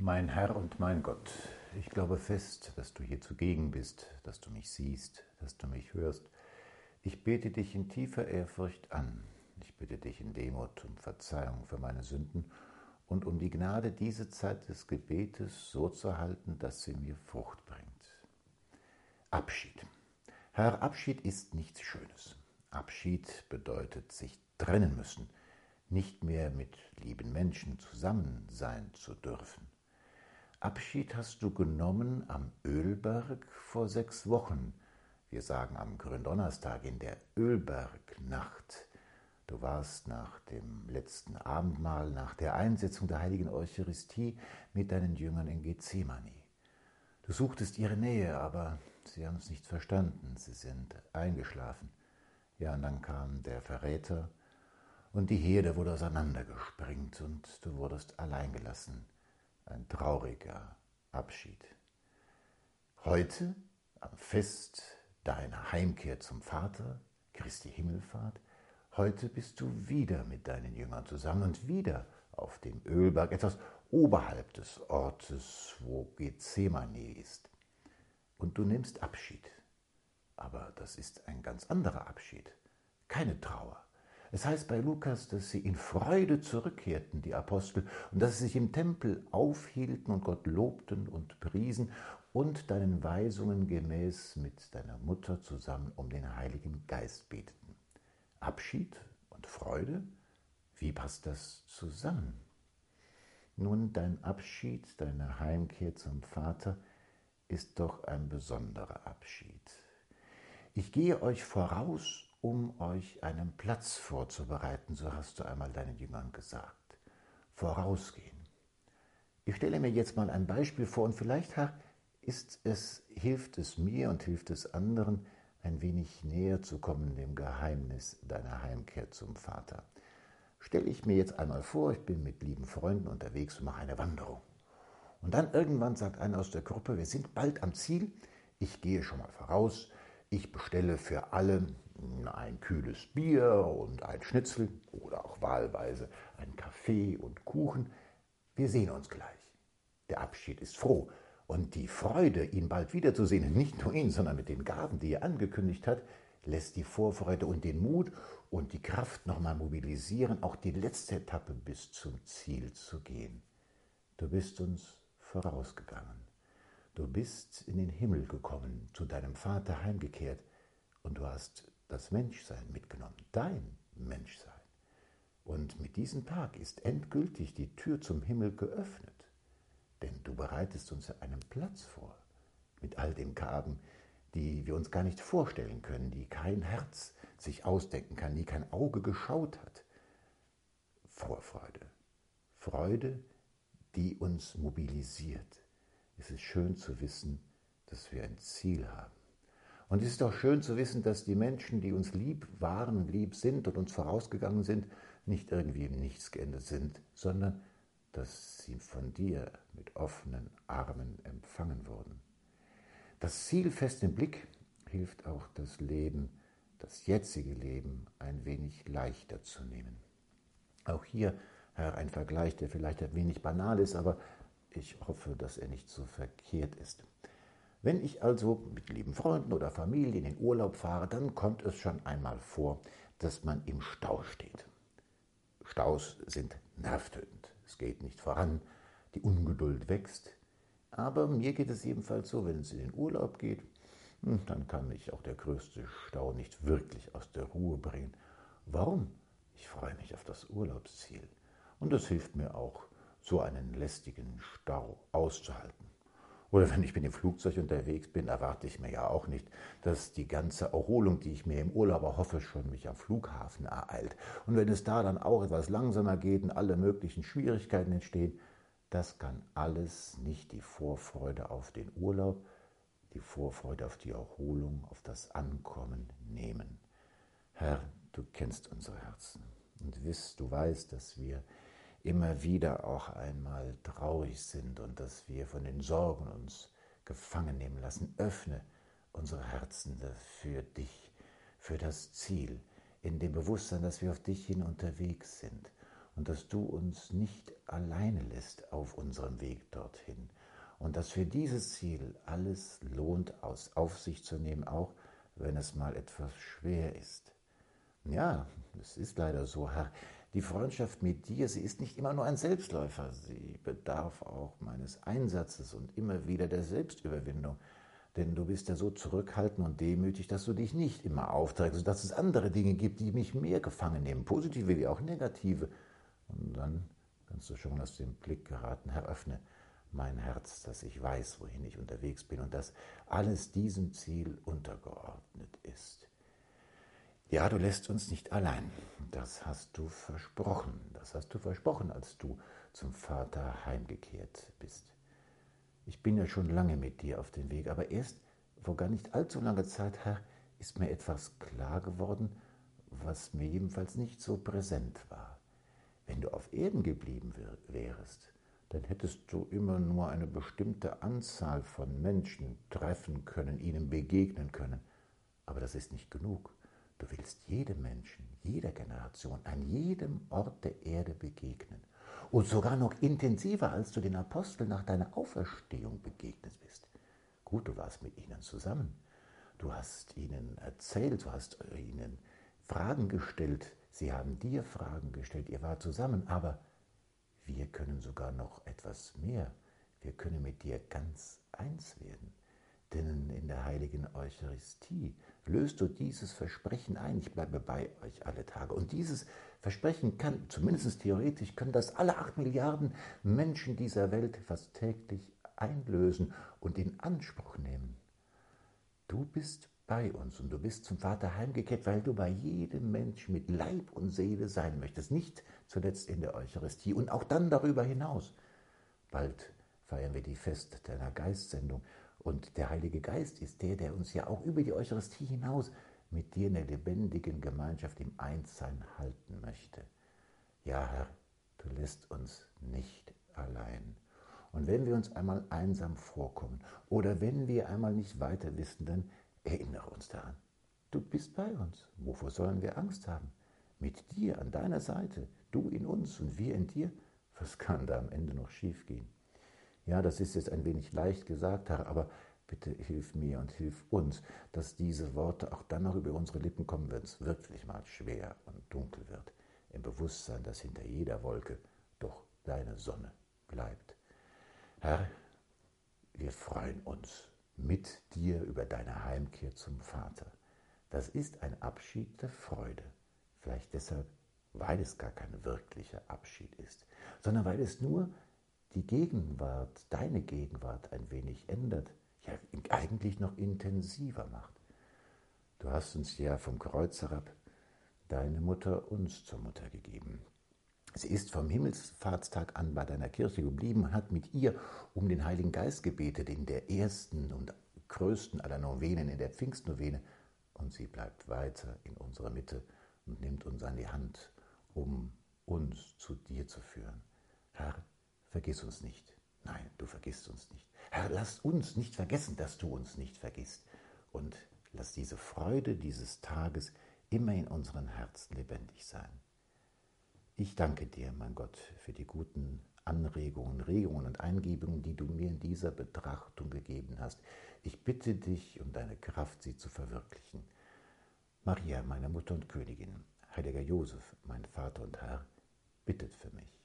Mein Herr und mein Gott, ich glaube fest, dass du hier zugegen bist, dass du mich siehst, dass du mich hörst. Ich bete dich in tiefer Ehrfurcht an. Ich bitte dich in Demut um Verzeihung für meine Sünden und um die Gnade, diese Zeit des Gebetes so zu halten, dass sie mir Frucht bringt. Abschied. Herr, Abschied ist nichts Schönes. Abschied bedeutet sich trennen müssen, nicht mehr mit lieben Menschen zusammen sein zu dürfen. Abschied hast du genommen am Ölberg vor sechs Wochen. Wir sagen am Gründonnerstag in der Ölbergnacht. Du warst nach dem letzten Abendmahl, nach der Einsetzung der heiligen Eucharistie mit deinen Jüngern in Gethsemane. Du suchtest ihre Nähe, aber sie haben es nicht verstanden, sie sind eingeschlafen. Ja, und dann kam der Verräter und die Herde wurde auseinandergesprengt und du wurdest alleingelassen ein trauriger Abschied. Heute, am Fest deiner Heimkehr zum Vater, Christi Himmelfahrt, heute bist du wieder mit deinen Jüngern zusammen und wieder auf dem Ölberg, etwas oberhalb des Ortes, wo Gethsemane ist. Und du nimmst Abschied. Aber das ist ein ganz anderer Abschied. Keine Trauer, es heißt bei Lukas, dass sie in Freude zurückkehrten, die Apostel, und dass sie sich im Tempel aufhielten und Gott lobten und priesen und deinen Weisungen gemäß mit deiner Mutter zusammen um den Heiligen Geist beteten. Abschied und Freude? Wie passt das zusammen? Nun, dein Abschied, deine Heimkehr zum Vater ist doch ein besonderer Abschied. Ich gehe euch voraus um euch einen Platz vorzubereiten, so hast du einmal deinen Jüngern gesagt. Vorausgehen. Ich stelle mir jetzt mal ein Beispiel vor und vielleicht ist es, hilft es mir und hilft es anderen, ein wenig näher zu kommen dem Geheimnis deiner Heimkehr zum Vater. Stelle ich mir jetzt einmal vor, ich bin mit lieben Freunden unterwegs und mache eine Wanderung. Und dann irgendwann sagt einer aus der Gruppe, wir sind bald am Ziel, ich gehe schon mal voraus, ich bestelle für alle ein kühles Bier und ein Schnitzel oder auch wahlweise ein Kaffee und Kuchen. Wir sehen uns gleich. Der Abschied ist froh und die Freude, ihn bald wiederzusehen, nicht nur ihn, sondern mit den Gaben, die er angekündigt hat, lässt die Vorfreude und den Mut und die Kraft nochmal mobilisieren, auch die letzte Etappe bis zum Ziel zu gehen. Du bist uns vorausgegangen. Du bist in den Himmel gekommen, zu deinem Vater heimgekehrt und du hast das Menschsein mitgenommen, dein Menschsein. Und mit diesem Tag ist endgültig die Tür zum Himmel geöffnet, denn du bereitest uns einen Platz vor, mit all den Gaben, die wir uns gar nicht vorstellen können, die kein Herz sich ausdenken kann, die kein Auge geschaut hat. Vorfreude, Freude, die uns mobilisiert. Es ist schön zu wissen, dass wir ein Ziel haben. Und es ist auch schön zu wissen, dass die Menschen, die uns lieb waren lieb sind und uns vorausgegangen sind, nicht irgendwie im Nichts geendet sind, sondern dass sie von dir mit offenen Armen empfangen wurden. Das Ziel fest im Blick hilft auch das Leben, das jetzige Leben ein wenig leichter zu nehmen. Auch hier, Herr, ein Vergleich, der vielleicht ein wenig banal ist, aber ich hoffe, dass er nicht so verkehrt ist. Wenn ich also mit lieben Freunden oder Familie in den Urlaub fahre, dann kommt es schon einmal vor, dass man im Stau steht. Staus sind nervtötend. Es geht nicht voran, die Ungeduld wächst. Aber mir geht es ebenfalls so, wenn es in den Urlaub geht, hm, dann kann mich auch der größte Stau nicht wirklich aus der Ruhe bringen. Warum? Ich freue mich auf das Urlaubsziel. Und das hilft mir auch, so einen lästigen Stau auszuhalten. Oder wenn ich mit dem Flugzeug unterwegs bin, erwarte ich mir ja auch nicht, dass die ganze Erholung, die ich mir im Urlaub erhoffe, schon mich am Flughafen ereilt. Und wenn es da dann auch etwas langsamer geht und alle möglichen Schwierigkeiten entstehen, das kann alles nicht die Vorfreude auf den Urlaub, die Vorfreude auf die Erholung, auf das Ankommen nehmen. Herr, du kennst unsere Herzen und wiss, du weißt, dass wir immer wieder auch einmal traurig sind und dass wir von den Sorgen uns gefangen nehmen lassen. Öffne unsere Herzen für dich, für das Ziel, in dem Bewusstsein, dass wir auf dich hin unterwegs sind und dass du uns nicht alleine lässt auf unserem Weg dorthin und dass für dieses Ziel alles lohnt, aus, auf sich zu nehmen, auch wenn es mal etwas schwer ist. Ja, es ist leider so, Herr. Die Freundschaft mit dir, sie ist nicht immer nur ein Selbstläufer, sie bedarf auch meines Einsatzes und immer wieder der Selbstüberwindung. Denn du bist ja so zurückhaltend und demütig, dass du dich nicht immer aufträgst, dass es andere Dinge gibt, die mich mehr gefangen nehmen, positive wie auch negative. Und dann kannst du schon aus dem Blick geraten, Herr, öffne mein Herz, dass ich weiß, wohin ich unterwegs bin und dass alles diesem Ziel untergeordnet ist. Ja, du lässt uns nicht allein. Das hast du versprochen. Das hast du versprochen, als du zum Vater heimgekehrt bist. Ich bin ja schon lange mit dir auf dem Weg, aber erst vor gar nicht allzu langer Zeit, Herr, ist mir etwas klar geworden, was mir jedenfalls nicht so präsent war. Wenn du auf Erden geblieben wärest, dann hättest du immer nur eine bestimmte Anzahl von Menschen treffen können, ihnen begegnen können. Aber das ist nicht genug. Du willst jedem Menschen, jeder Generation, an jedem Ort der Erde begegnen. Und sogar noch intensiver, als du den Aposteln nach deiner Auferstehung begegnet bist. Gut, du warst mit ihnen zusammen. Du hast ihnen erzählt, du hast ihnen Fragen gestellt. Sie haben dir Fragen gestellt. Ihr wart zusammen. Aber wir können sogar noch etwas mehr. Wir können mit dir ganz eins werden. Denn in der heiligen Eucharistie löst du dieses Versprechen ein, ich bleibe bei euch alle Tage. Und dieses Versprechen kann, zumindest theoretisch, können das alle acht Milliarden Menschen dieser Welt fast täglich einlösen und in Anspruch nehmen. Du bist bei uns und du bist zum Vater heimgekehrt, weil du bei jedem Menschen mit Leib und Seele sein möchtest, nicht zuletzt in der Eucharistie und auch dann darüber hinaus. Bald feiern wir die Fest deiner Geistsendung und der Heilige Geist ist der, der uns ja auch über die Eucharistie hinaus mit dir in der lebendigen Gemeinschaft im Einssein halten möchte. Ja, Herr, du lässt uns nicht allein. Und wenn wir uns einmal einsam vorkommen oder wenn wir einmal nicht weiter wissen, dann erinnere uns daran. Du bist bei uns. Wovor sollen wir Angst haben? Mit dir an deiner Seite, du in uns und wir in dir. Was kann da am Ende noch schiefgehen? Ja, das ist jetzt ein wenig leicht gesagt, Herr, aber bitte hilf mir und hilf uns, dass diese Worte auch dann noch über unsere Lippen kommen, wenn es wirklich mal schwer und dunkel wird, im Bewusstsein, dass hinter jeder Wolke doch deine Sonne bleibt. Herr, wir freuen uns mit dir über deine Heimkehr zum Vater. Das ist ein Abschied der Freude. Vielleicht deshalb, weil es gar kein wirklicher Abschied ist, sondern weil es nur die Gegenwart, deine Gegenwart ein wenig ändert, ja eigentlich noch intensiver macht. Du hast uns ja vom Kreuz herab deine Mutter uns zur Mutter gegeben. Sie ist vom Himmelfahrtstag an bei deiner Kirche geblieben und hat mit ihr um den Heiligen Geist gebetet in der ersten und größten aller Novenen, in der Pfingstnovene. Und sie bleibt weiter in unserer Mitte und nimmt uns an die Hand, um uns zu dir zu führen. Herr, vergiss uns nicht. Nein, du vergisst uns nicht. Herr, lass uns nicht vergessen, dass du uns nicht vergisst. Und lass diese Freude dieses Tages immer in unseren Herzen lebendig sein. Ich danke dir, mein Gott, für die guten Anregungen, Regungen und Eingebungen, die du mir in dieser Betrachtung gegeben hast. Ich bitte dich um deine Kraft, sie zu verwirklichen. Maria, meine Mutter und Königin, heiliger Josef, mein Vater und Herr, bittet für mich.